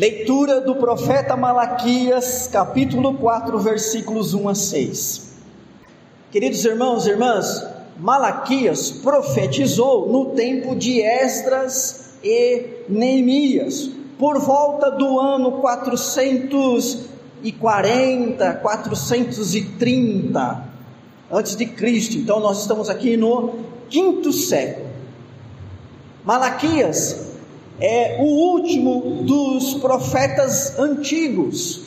Leitura do profeta Malaquias, capítulo 4, versículos 1 a 6. Queridos irmãos e irmãs, Malaquias profetizou no tempo de Esdras e Neemias, por volta do ano 440, 430 antes de Cristo. Então nós estamos aqui no quinto século. Malaquias é o último dos profetas antigos.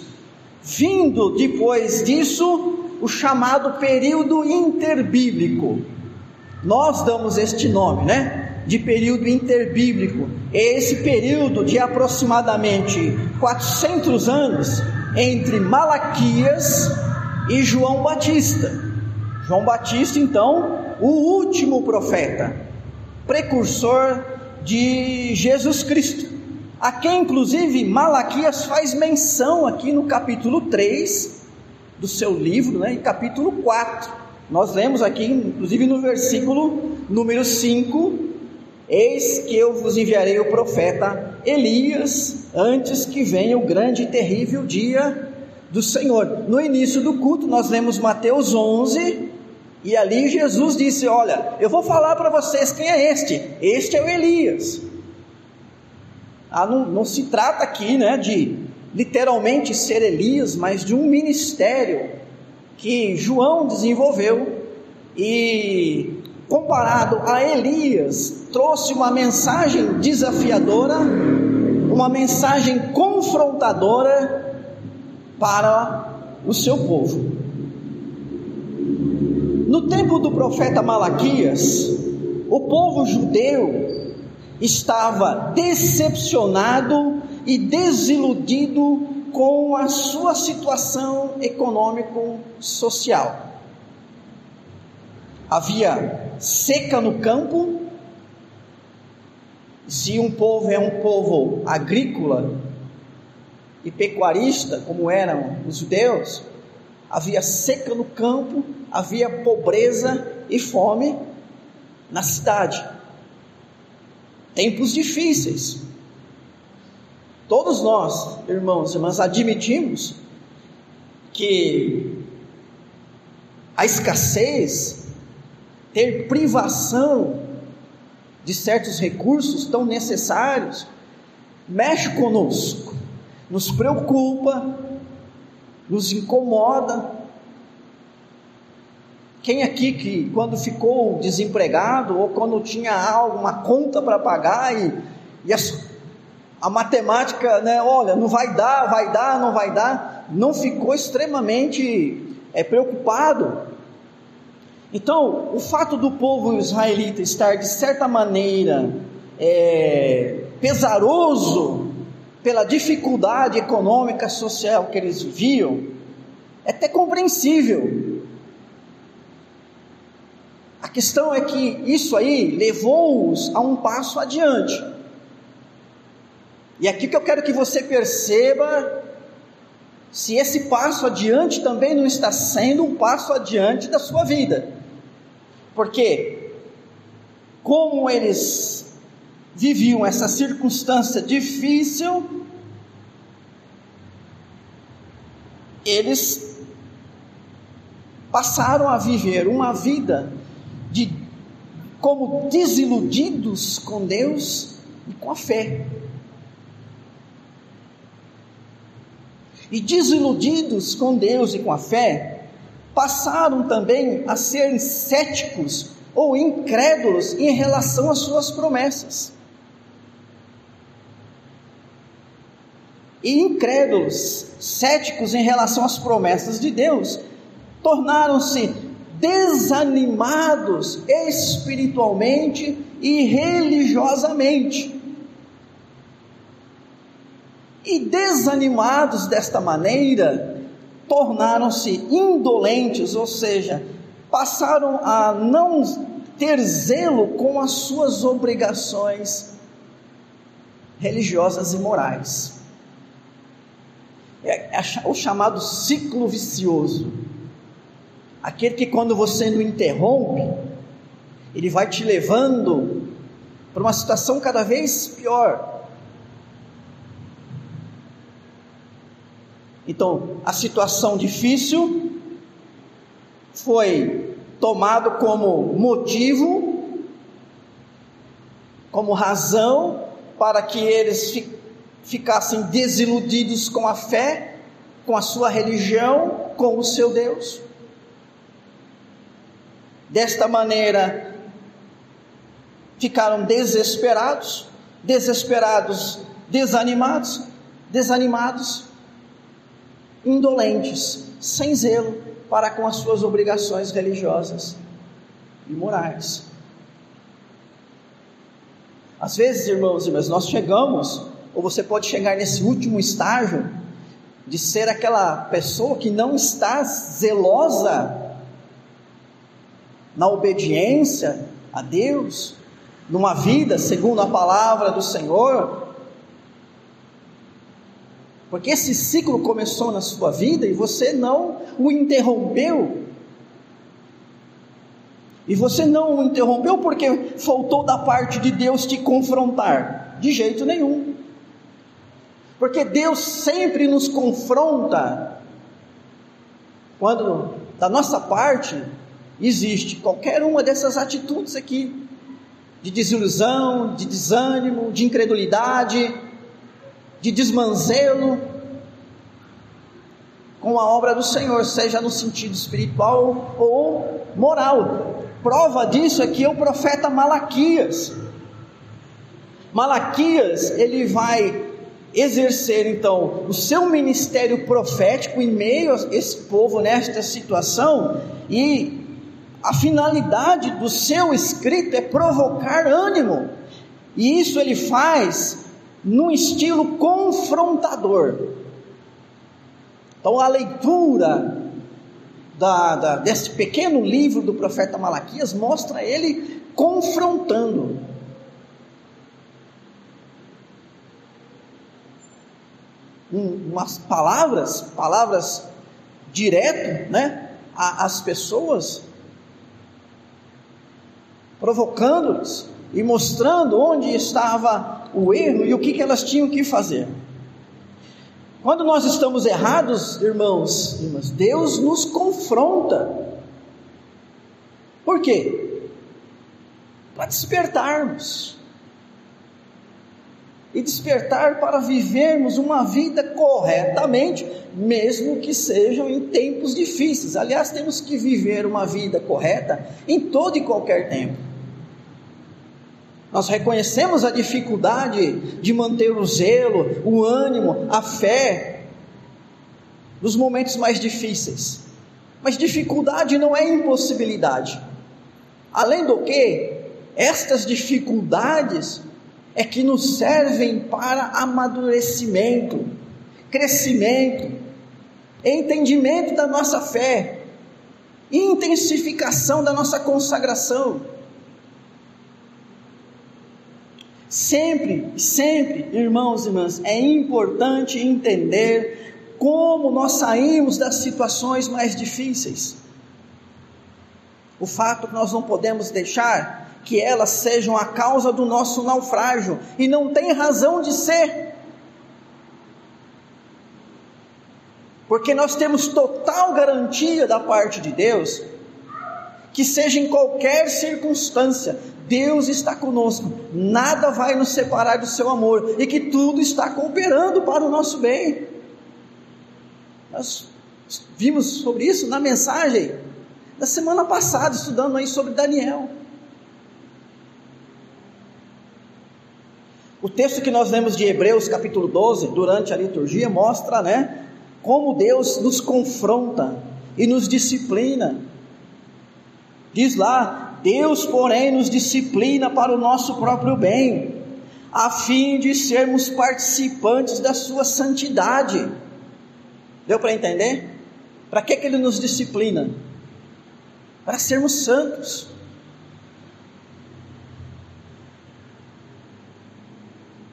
Vindo depois disso, o chamado período interbíblico. Nós damos este nome, né? De período interbíblico. É esse período de aproximadamente 400 anos entre Malaquias e João Batista. João Batista, então, o último profeta, precursor de Jesus Cristo, a quem inclusive Malaquias faz menção aqui no capítulo 3 do seu livro, né, em capítulo 4. Nós lemos aqui, inclusive no versículo número 5, Eis que eu vos enviarei o profeta Elias antes que venha o grande e terrível dia do Senhor. No início do culto, nós lemos Mateus 11, e ali Jesus disse: Olha, eu vou falar para vocês quem é este. Este é o Elias. Ah, não, não se trata aqui né, de literalmente ser Elias, mas de um ministério que João desenvolveu e comparado a Elias, trouxe uma mensagem desafiadora, uma mensagem confrontadora para o seu povo. No tempo do profeta Malaquias, o povo judeu estava decepcionado e desiludido com a sua situação econômico-social. Havia seca no campo. Se um povo é um povo agrícola e pecuarista, como eram os judeus, havia seca no campo, havia pobreza e fome na cidade. Tempos difíceis. Todos nós, irmãos e irmãs, admitimos que a escassez, ter privação de certos recursos tão necessários, mexe conosco, nos preocupa, nos incomoda. Quem aqui que quando ficou desempregado ou quando tinha alguma conta para pagar e, e a, a matemática, né, olha, não vai dar, vai dar, não vai dar, não ficou extremamente é, preocupado. Então, o fato do povo israelita estar de certa maneira é, pesaroso pela dificuldade econômica, social que eles viviam, é até compreensível. Questão é que isso aí levou-os a um passo adiante. E aqui que eu quero que você perceba se esse passo adiante também não está sendo um passo adiante da sua vida. Porque, como eles viviam essa circunstância difícil, eles passaram a viver uma vida de como desiludidos com Deus e com a fé. E desiludidos com Deus e com a fé, passaram também a ser céticos ou incrédulos em relação às suas promessas. e incrédulos, céticos em relação às promessas de Deus, tornaram-se desanimados espiritualmente e religiosamente. E desanimados desta maneira, tornaram-se indolentes, ou seja, passaram a não ter zelo com as suas obrigações religiosas e morais é, é o chamado ciclo vicioso. Aquele que quando você não interrompe, ele vai te levando para uma situação cada vez pior. Então, a situação difícil foi tomado como motivo, como razão para que eles ficassem desiludidos com a fé, com a sua religião, com o seu Deus. Desta maneira, ficaram desesperados, desesperados, desanimados, desanimados, indolentes, sem zelo para com as suas obrigações religiosas e morais. Às vezes, irmãos e irmãs, nós chegamos, ou você pode chegar nesse último estágio, de ser aquela pessoa que não está zelosa na obediência a Deus, numa vida segundo a palavra do Senhor, porque esse ciclo começou na sua vida e você não o interrompeu. E você não o interrompeu porque faltou da parte de Deus te confrontar. De jeito nenhum. Porque Deus sempre nos confronta quando da nossa parte existe qualquer uma dessas atitudes aqui de desilusão, de desânimo, de incredulidade, de desmanzelo com a obra do Senhor, seja no sentido espiritual ou moral. Prova disso é que é o profeta Malaquias. Malaquias, ele vai exercer então o seu ministério profético em meio a esse povo nesta situação e a finalidade do seu escrito é provocar ânimo. E isso ele faz num estilo confrontador. Então a leitura da, da, desse pequeno livro do profeta Malaquias mostra ele confrontando. Um, umas palavras, palavras direto, né, às pessoas, provocando-lhes e mostrando onde estava o erro e o que, elas tinham que fazer. Quando nós estamos errados, irmãos, irmãs, Deus nos confronta. Por quê? Para despertarmos. E despertar para vivermos uma vida corretamente, mesmo que sejam em tempos difíceis. Aliás, temos que viver uma vida correta em todo e qualquer tempo. Nós reconhecemos a dificuldade de manter o zelo, o ânimo, a fé nos momentos mais difíceis. Mas dificuldade não é impossibilidade. Além do que, estas dificuldades é que nos servem para amadurecimento, crescimento, entendimento da nossa fé, intensificação da nossa consagração. Sempre, sempre, irmãos e irmãs, é importante entender como nós saímos das situações mais difíceis. O fato que nós não podemos deixar que elas sejam a causa do nosso naufrágio, e não tem razão de ser. Porque nós temos total garantia da parte de Deus que seja em qualquer circunstância, Deus está conosco, nada vai nos separar do seu amor e que tudo está cooperando para o nosso bem. Nós vimos sobre isso na mensagem da semana passada, estudando aí sobre Daniel. O texto que nós lemos de Hebreus, capítulo 12, durante a liturgia, mostra, né, como Deus nos confronta e nos disciplina. Diz lá: Deus, porém, nos disciplina para o nosso próprio bem, a fim de sermos participantes da sua santidade. Deu para entender? Para que, que ele nos disciplina? Para sermos santos.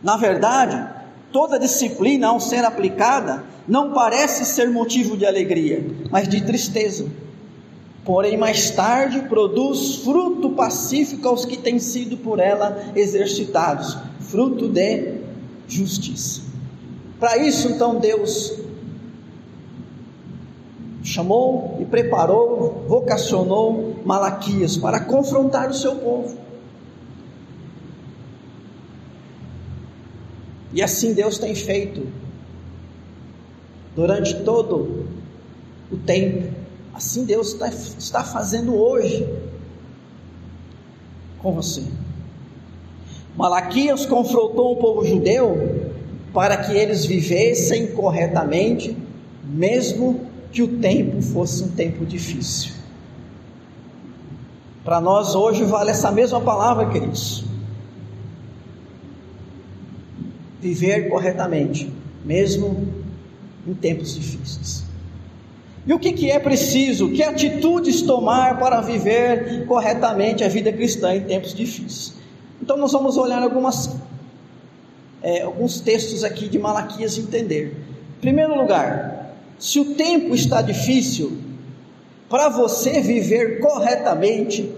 Na verdade, toda disciplina, ao ser aplicada, não parece ser motivo de alegria, mas de tristeza porém mais tarde produz fruto pacífico aos que têm sido por ela exercitados, fruto de justiça. Para isso, então, Deus chamou e preparou, vocacionou Malaquias para confrontar o seu povo. E assim Deus tem feito durante todo o tempo. Assim Deus está, está fazendo hoje com você. Malaquias confrontou o povo judeu para que eles vivessem corretamente, mesmo que o tempo fosse um tempo difícil. Para nós hoje vale essa mesma palavra, queridos. Viver corretamente, mesmo em tempos difíceis. E o que, que é preciso? Que atitudes tomar para viver corretamente a vida cristã em tempos difíceis? Então, nós vamos olhar algumas, é, alguns textos aqui de Malaquias entender. Em primeiro lugar, se o tempo está difícil, para você viver corretamente,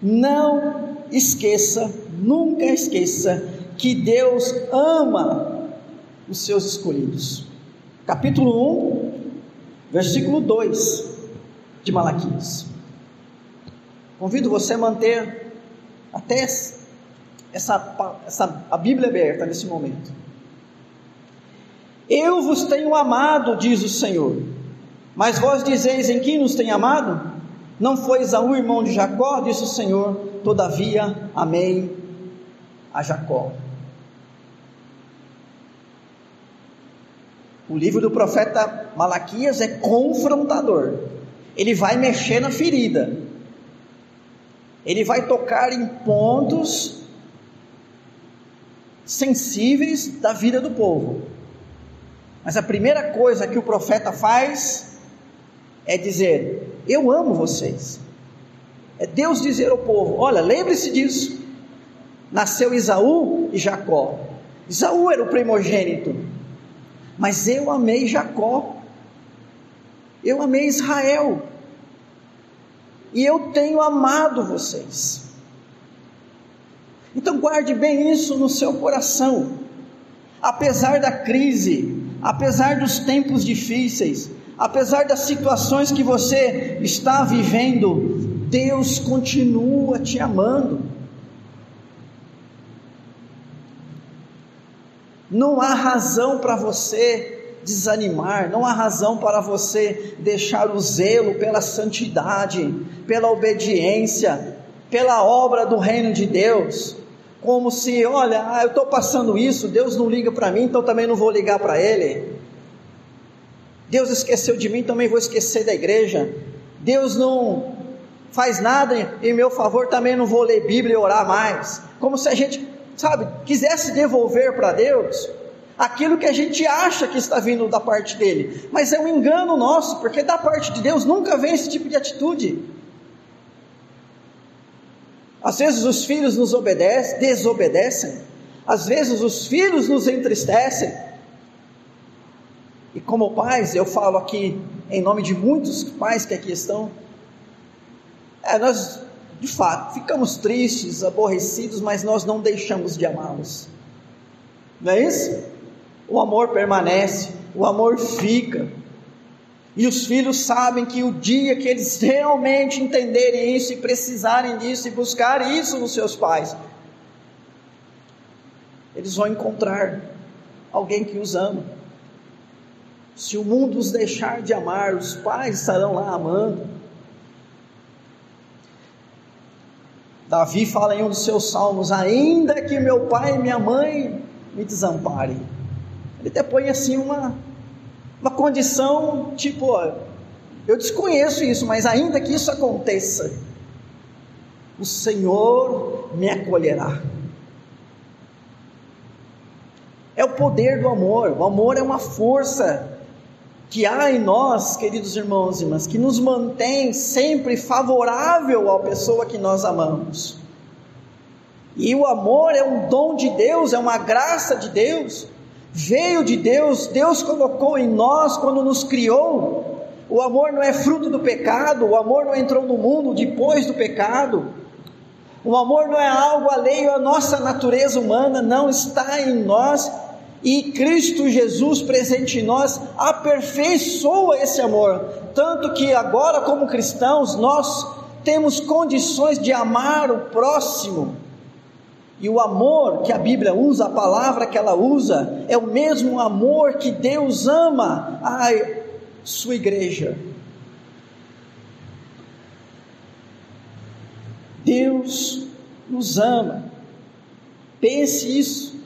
não esqueça, nunca esqueça, que Deus ama os seus escolhidos. Capítulo 1, versículo 2 de Malaquias. Convido você a manter até essa, essa a Bíblia aberta nesse momento. Eu vos tenho amado, diz o Senhor, mas vós dizeis em quem nos tem amado? Não foi Esaú irmão de Jacó, disse o Senhor, todavia amei a Jacó. O livro do profeta Malaquias é confrontador. Ele vai mexer na ferida. Ele vai tocar em pontos sensíveis da vida do povo. Mas a primeira coisa que o profeta faz é dizer: Eu amo vocês. É Deus dizer ao povo: Olha, lembre-se disso. Nasceu Isaú e Jacó. Isaú era o primogênito, mas eu amei Jacó, eu amei Israel, e eu tenho amado vocês. Então guarde bem isso no seu coração. Apesar da crise, apesar dos tempos difíceis, apesar das situações que você está vivendo, Deus continua te amando. Não há razão para você desanimar, não há razão para você deixar o zelo pela santidade, pela obediência, pela obra do reino de Deus, como se, olha, ah, eu estou passando isso, Deus não liga para mim, então também não vou ligar para Ele. Deus esqueceu de mim, também vou esquecer da igreja. Deus não faz nada em meu favor, também não vou ler Bíblia e orar mais. Como se a gente sabe, quisesse devolver para Deus aquilo que a gente acha que está vindo da parte dele, mas é um engano nosso, porque da parte de Deus nunca vem esse tipo de atitude. Às vezes os filhos nos obedecem, desobedecem, às vezes os filhos nos entristecem. E como pais, eu falo aqui em nome de muitos pais que aqui estão, é, nós de fato, ficamos tristes, aborrecidos, mas nós não deixamos de amá-los. Não é isso? O amor permanece, o amor fica. E os filhos sabem que o dia que eles realmente entenderem isso e precisarem disso e buscarem isso nos seus pais, eles vão encontrar alguém que os ama. Se o mundo os deixar de amar, os pais estarão lá amando. Davi fala em um dos seus salmos: ainda que meu pai e minha mãe me desamparem. Ele até põe assim uma, uma condição tipo: ó, eu desconheço isso, mas ainda que isso aconteça, o Senhor me acolherá. É o poder do amor. O amor é uma força que há em nós, queridos irmãos e irmãs, que nos mantém sempre favorável à pessoa que nós amamos. E o amor é um dom de Deus, é uma graça de Deus, veio de Deus, Deus colocou em nós quando nos criou. O amor não é fruto do pecado, o amor não entrou no mundo depois do pecado. O amor não é algo alheio à nossa natureza humana, não está em nós E Cristo Jesus presente em nós aperfeiçoa esse amor, tanto que agora, como cristãos, nós temos condições de amar o próximo. E o amor que a Bíblia usa, a palavra que ela usa, é o mesmo amor que Deus ama a sua igreja. Deus nos ama. Pense isso,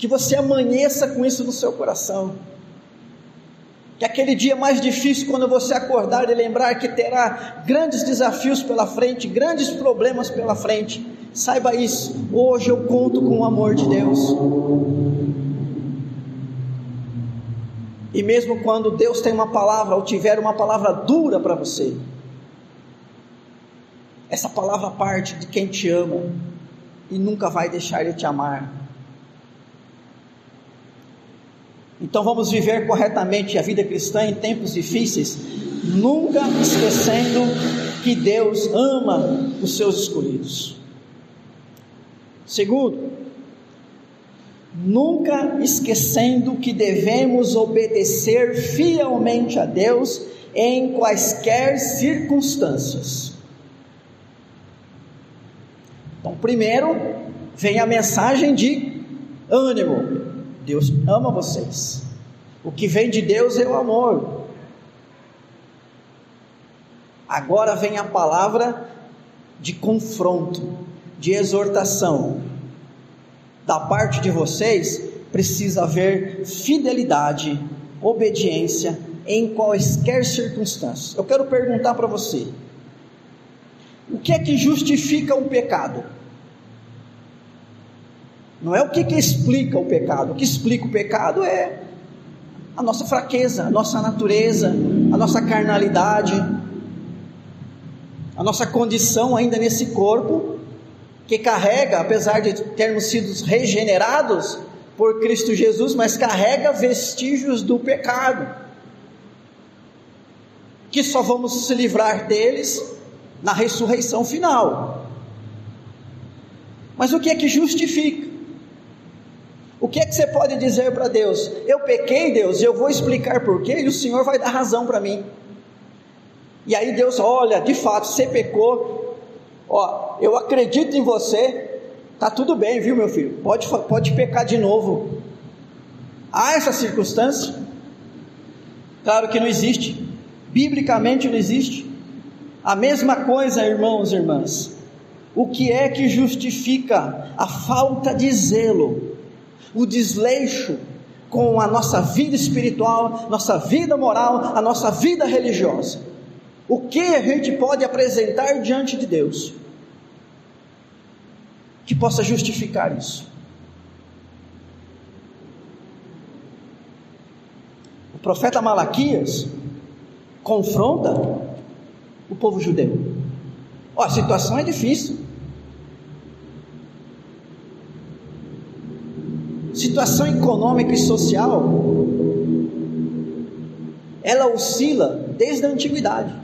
que você amanheça com isso no seu coração. Que aquele dia mais difícil, quando você acordar e lembrar que terá grandes desafios pela frente, grandes problemas pela frente, saiba isso. Hoje eu conto com o amor de Deus. E mesmo quando Deus tem uma palavra ou tiver uma palavra dura para você, essa palavra parte de quem te ama e nunca vai deixar de te amar. Então vamos viver corretamente a vida cristã em tempos difíceis, nunca esquecendo que Deus ama os seus escolhidos. Segundo, nunca esquecendo que devemos obedecer fielmente a Deus em quaisquer circunstâncias. Então, primeiro vem a mensagem de ânimo. Deus ama vocês. O que vem de Deus é o amor. Agora vem a palavra de confronto, de exortação. Da parte de vocês precisa haver fidelidade, obediência em quaisquer circunstâncias. Eu quero perguntar para você: o que é que justifica o pecado? Não é o que, que explica o pecado. O que explica o pecado é a nossa fraqueza, a nossa natureza, a nossa carnalidade, a nossa condição ainda nesse corpo, que carrega, apesar de termos sido regenerados por Cristo Jesus, mas carrega vestígios do pecado, que só vamos se livrar deles na ressurreição final. Mas o que é que justifica? O que é que você pode dizer para Deus? Eu pequei, Deus, eu vou explicar porquê e o Senhor vai dar razão para mim. E aí Deus, olha, de fato, você pecou, ó, eu acredito em você, tá tudo bem, viu, meu filho? Pode, pode pecar de novo. Há essa circunstância? Claro que não existe, biblicamente não existe. A mesma coisa, irmãos e irmãs. O que é que justifica a falta de zelo, o desleixo com a nossa vida espiritual, nossa vida moral, a nossa vida religiosa? O que a gente pode apresentar diante de Deus que possa justificar isso? O profeta Malaquias confronta o povo judeu. A situação é difícil. Situação econômica e social, ela oscila desde a antiguidade.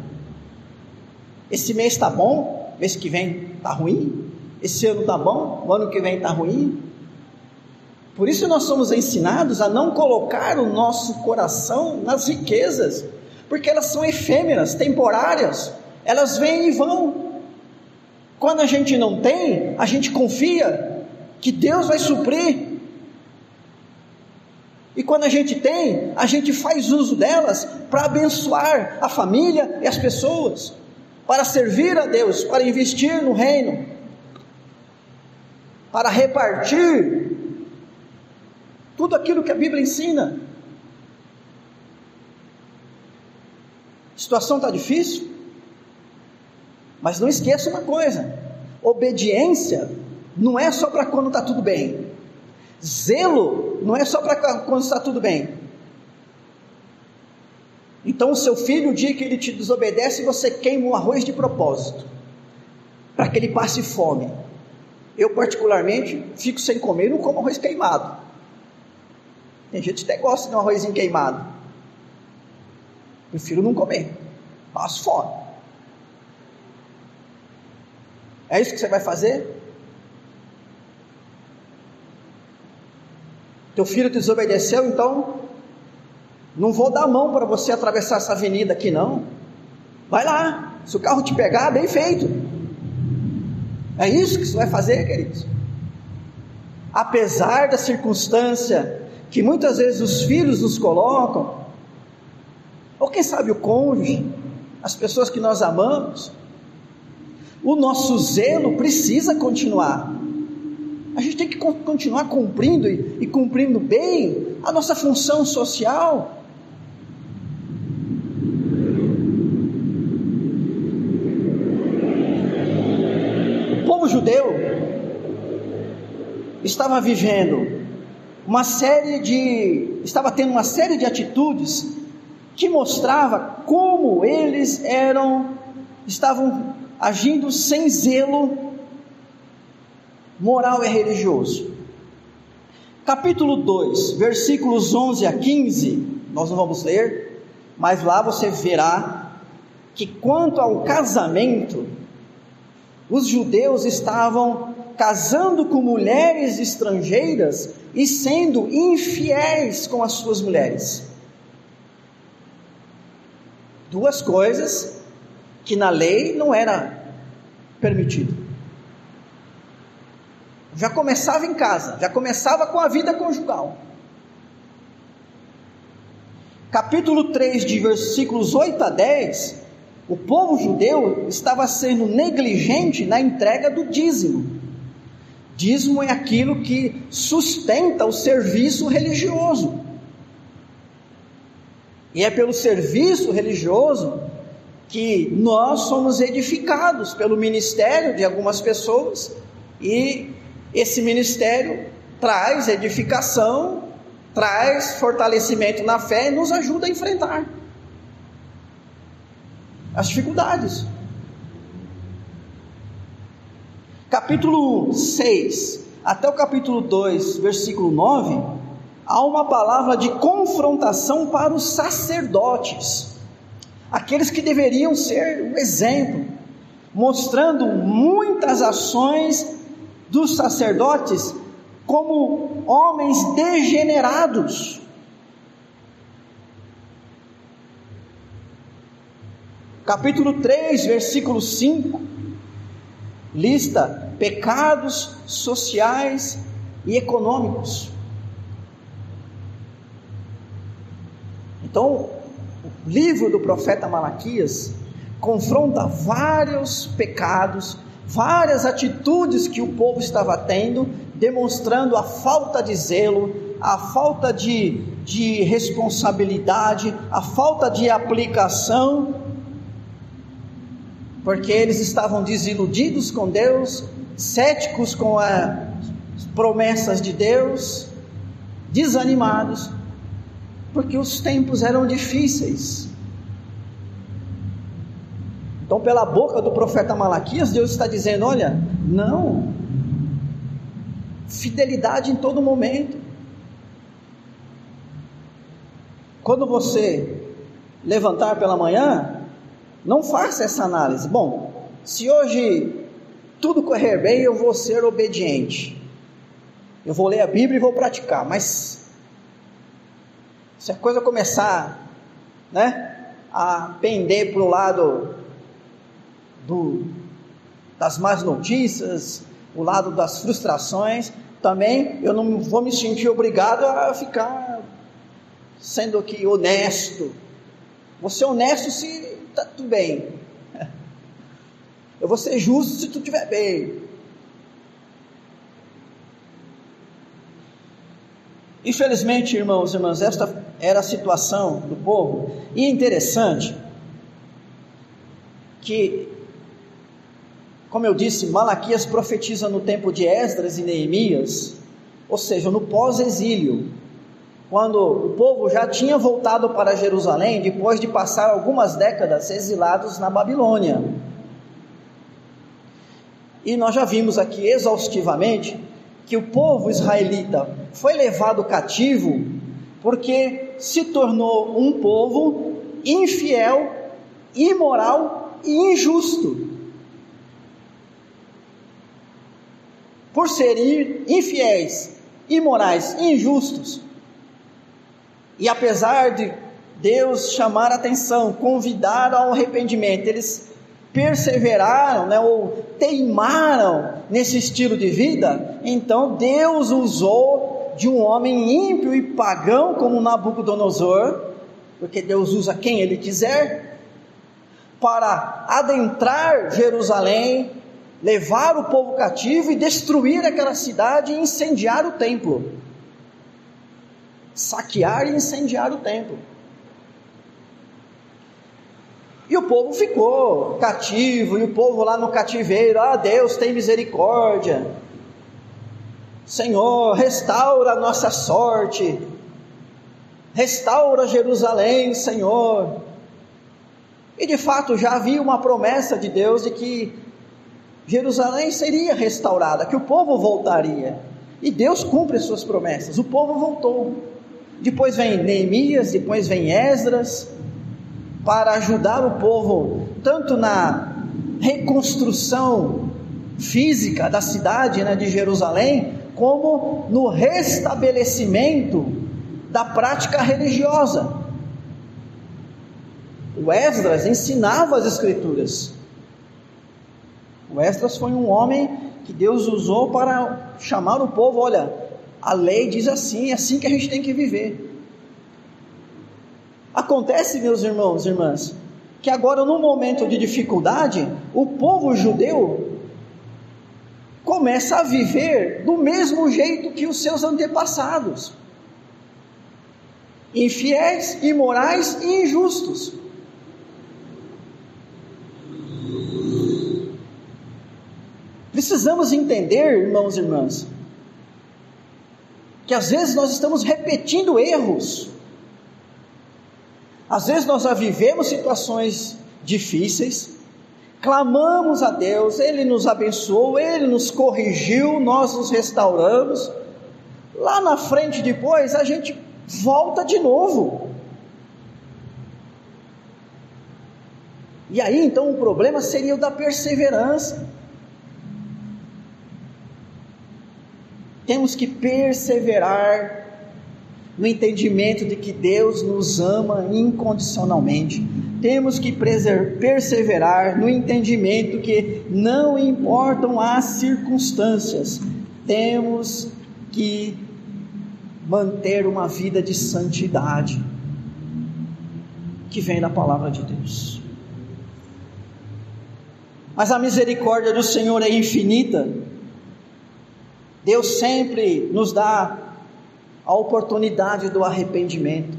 Esse mês está bom, mês que vem está ruim. Esse ano está bom, o ano que vem está ruim. Por isso nós somos ensinados a não colocar o nosso coração nas riquezas, porque elas são efêmeras, temporárias, elas vêm e vão. Quando a gente não tem, a gente confia que Deus vai suprir. E quando a gente tem, a gente faz uso delas para abençoar a família e as pessoas, para servir a Deus, para investir no reino, para repartir tudo aquilo que a Bíblia ensina. A situação está difícil? Mas não esqueça uma coisa: obediência não é só para quando está tudo bem, zelo não é só para quando está tudo bem. Então, o seu filho, o dia que ele te desobedece, você queima o arroz de propósito, para que ele passe fome. Eu, particularmente, fico sem comer e não como arroz queimado. Tem gente que até gosta de um arrozinho queimado. Prefiro não comer. Passo fome. É isso que você vai fazer? Teu filho desobedeceu, então não vou dar mão para você atravessar essa avenida aqui não. Vai lá, se o carro te pegar, bem feito. É isso que você vai fazer, queridos. Apesar da circunstância que muitas vezes os filhos nos colocam, ou quem sabe o cônjuge, as pessoas que nós amamos, o nosso zelo precisa continuar. A gente tem que continuar cumprindo e, cumprindo bem a nossa função social. O povo judeu estava vivendo uma série de estava tendo uma série de atitudes que mostrava como eles eram estavam agindo sem zelo moral e religioso. Capítulo 2, versículos 11 a 15, nós não vamos ler, mas lá você verá que quanto ao casamento, os judeus estavam casando com mulheres estrangeiras e sendo infiéis com as suas mulheres. Duas coisas que na lei não era permitido. Já começava em casa, já começava com a vida conjugal. Capítulo 3, de versículos 8 a 10, o povo judeu estava sendo negligente na entrega do dízimo. Dízimo é aquilo que sustenta o serviço religioso. E é pelo serviço religioso que nós somos edificados pelo ministério de algumas pessoas e esse ministério traz edificação, traz fortalecimento na fé e nos ajuda a enfrentar as dificuldades. Capítulo 6 até o capítulo 2, versículo 9 há uma palavra de confrontação para os sacerdotes, aqueles que deveriam ser um exemplo, mostrando muitas ações dos sacerdotes como homens degenerados. Capítulo 3, versículo 5, lista pecados sociais e econômicos. Então, o livro do profeta Malaquias confronta vários pecados, várias atitudes que o povo estava tendo, demonstrando a falta de zelo, a falta de, de responsabilidade, a falta de aplicação, porque eles estavam desiludidos com Deus, céticos com as promessas de Deus, desanimados porque os tempos eram difíceis. Então, pela boca do profeta Malaquias, Deus está dizendo: olha, não, fidelidade em todo momento. Quando você levantar pela manhã, não faça essa análise. Bom, se hoje tudo correr bem, eu vou ser obediente. Eu vou ler a Bíblia e vou praticar, mas se a coisa começar né, a pender para o lado do, das más notícias, o lado das frustrações, também eu não vou me sentir obrigado a ficar sendo aqui honesto. Vou ser honesto se está tudo bem. Eu vou ser justo se tudo estiver bem. Infelizmente, irmãos e irmãs, esta era a situação do povo. E é interessante que, como eu disse, Malaquias profetiza no tempo de Esdras e Neemias, ou seja, no pós-exílio, quando o povo já tinha voltado para Jerusalém depois de passar algumas décadas exilados na Babilônia. E nós já vimos aqui exaustivamente que o povo israelita foi levado cativo porque se tornou um povo infiel, imoral e injusto. Por serem infiéis imorais, injustos. E apesar de Deus chamar a atenção, convidar ao arrependimento, eles perseveraram, né, ou teimaram nesse estilo de vida, então Deus usou de um homem ímpio e pagão como Nabucodonosor, porque Deus usa quem ele quiser, para adentrar Jerusalém, levar o povo cativo e destruir aquela cidade e incendiar o templo. Saquear e incendiar o templo. E o povo ficou cativo, e o povo lá no cativeiro, ah, Deus tem misericórdia. Senhor, restaura a nossa sorte. Restaura Jerusalém, Senhor. E de fato já havia uma promessa de Deus de que Jerusalém seria restaurada, que o povo voltaria. E Deus cumpre suas promessas. O povo voltou. Depois vem Neemias, depois vem Esdras, para ajudar o povo, tanto na reconstrução física da cidade né, de Jerusalém, como no restabelecimento da prática religiosa. O Esdras ensinava as Escrituras. O Esdras foi um homem que Deus usou para chamar o povo: olha, a lei diz assim, é assim que a gente tem que viver. Acontece, meus irmãos e irmãs, que agora, no momento de dificuldade, o povo judeu começa a viver do mesmo jeito que os seus antepassados infiéis, imorais e injustos. Precisamos entender, irmãos e irmãs, que às vezes nós estamos repetindo erros às vezes nós já vivemos situações difíceis, clamamos a Deus, Ele nos abençoou, Ele nos corrigiu, nós nos restauramos. Lá na frente, depois, a gente volta de novo. E aí então o problema seria o da perseverança. Temos que perseverar no entendimento de que Deus nos ama incondicionalmente. Temos que perseverar no entendimento que não importam as circunstâncias, temos que manter uma vida de santidade que vem da palavra de Deus. Mas a misericórdia do Senhor é infinita. Deus sempre nos dá a oportunidade do arrependimento.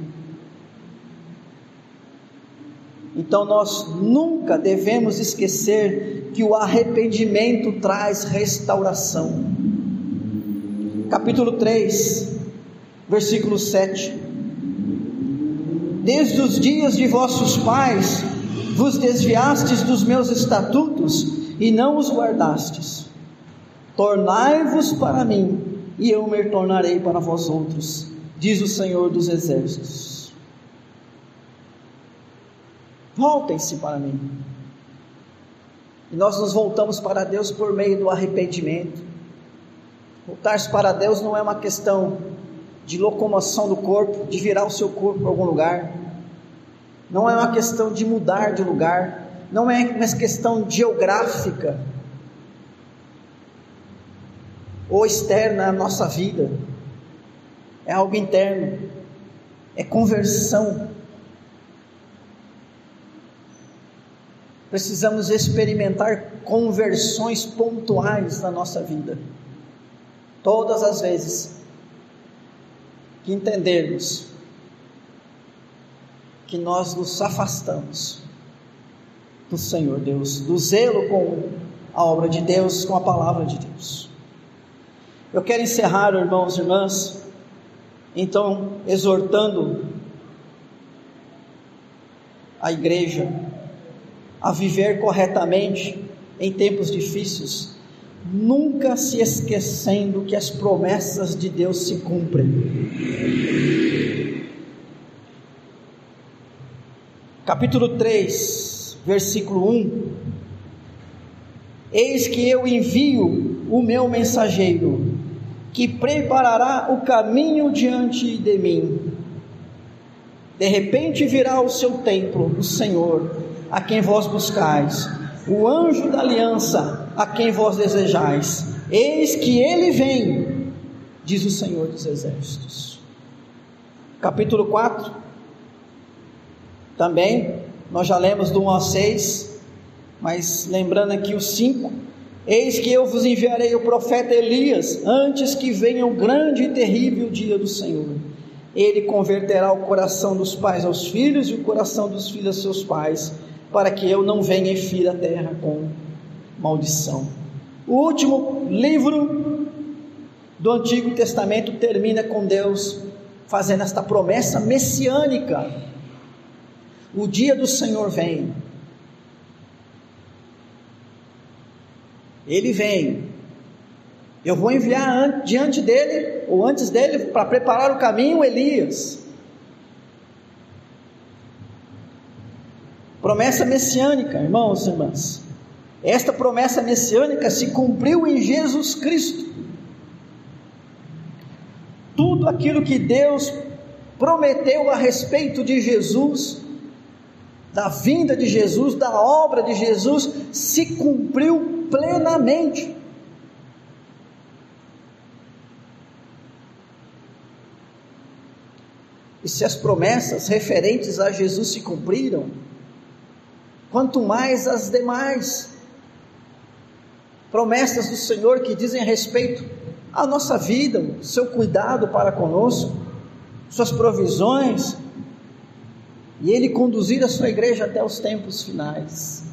Então nós nunca devemos esquecer que o arrependimento traz restauração. Capítulo 3, versículo 7. Desde os dias de vossos pais vos desviastes dos meus estatutos e não os guardastes. Tornai-vos para mim e eu me tornarei para vós outros, diz o Senhor dos Exércitos. Voltem-se para mim. E nós nos voltamos para Deus por meio do arrependimento. Voltar-se para Deus não é uma questão de locomoção do corpo, de virar o seu corpo para algum lugar. Não é uma questão de mudar de lugar. Não é uma questão geográfica ou externa à nossa vida, é algo interno, é conversão. Precisamos experimentar conversões pontuais na nossa vida, todas as vezes que entendermos que nós nos afastamos do Senhor Deus, do zelo com a obra de Deus, com a palavra de Deus. Eu quero encerrar, irmãos e irmãs, então, exortando a igreja a viver corretamente em tempos difíceis, nunca se esquecendo que as promessas de Deus se cumprem. Capítulo 3, versículo 1: Eis que eu envio o meu mensageiro que preparará o caminho diante de mim. De repente virá o seu templo, o Senhor, a quem vós buscais, o anjo da aliança, a quem vós desejais. Eis que ele vem, diz o Senhor dos Exércitos. Capítulo 4. Também, nós já lemos do 1 a 6, mas lembrando aqui o 5. Eis que eu vos enviarei o profeta Elias, antes que venha o grande e terrível dia do Senhor ele converterá o coração dos pais aos filhos e o coração dos filhos aos seus pais, para que eu não venha e fira a terra com maldição. O último livro do Antigo Testamento termina com Deus fazendo esta promessa messiânica. O dia do Senhor vem. Ele vem eu vou enviar diante dele, ou antes dele, para preparar o caminho, Elias. Promessa messiânica, irmãos e irmãs. Esta promessa messiânica se cumpriu em Jesus Cristo. Tudo aquilo que Deus prometeu a respeito de Jesus, da vinda de Jesus, da obra de Jesus, se cumpriu plenamente. E se as promessas referentes a Jesus se cumpriram, quanto mais as demais promessas do Senhor que dizem respeito à nossa vida, seu cuidado para conosco, suas provisões, e Ele conduzir a sua igreja até os tempos finais.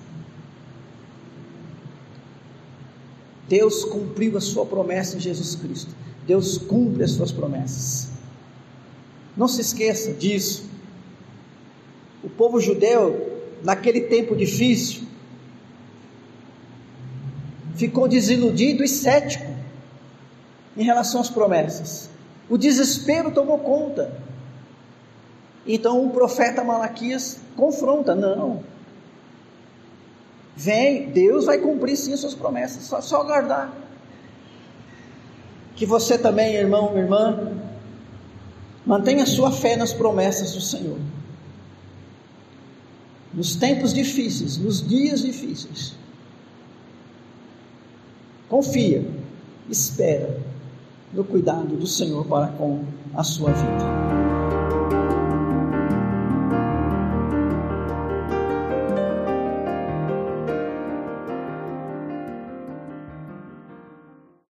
Deus cumpriu a sua promessa em Jesus Cristo. Deus cumpre as suas promessas. Não se esqueça disso. O povo judeu, naquele tempo difícil, ficou desiludido e cético em relação às promessas. O desespero tomou conta. Então o profeta Malaquias confronta: não, vem, Deus vai cumprir sim as suas promessas, só, só aguardar. Que você também, irmão, irmã, Mantenha sua fé nas promessas do Senhor. Nos tempos difíceis, nos dias difíceis. Confia, espera no cuidado do Senhor para com a sua vida.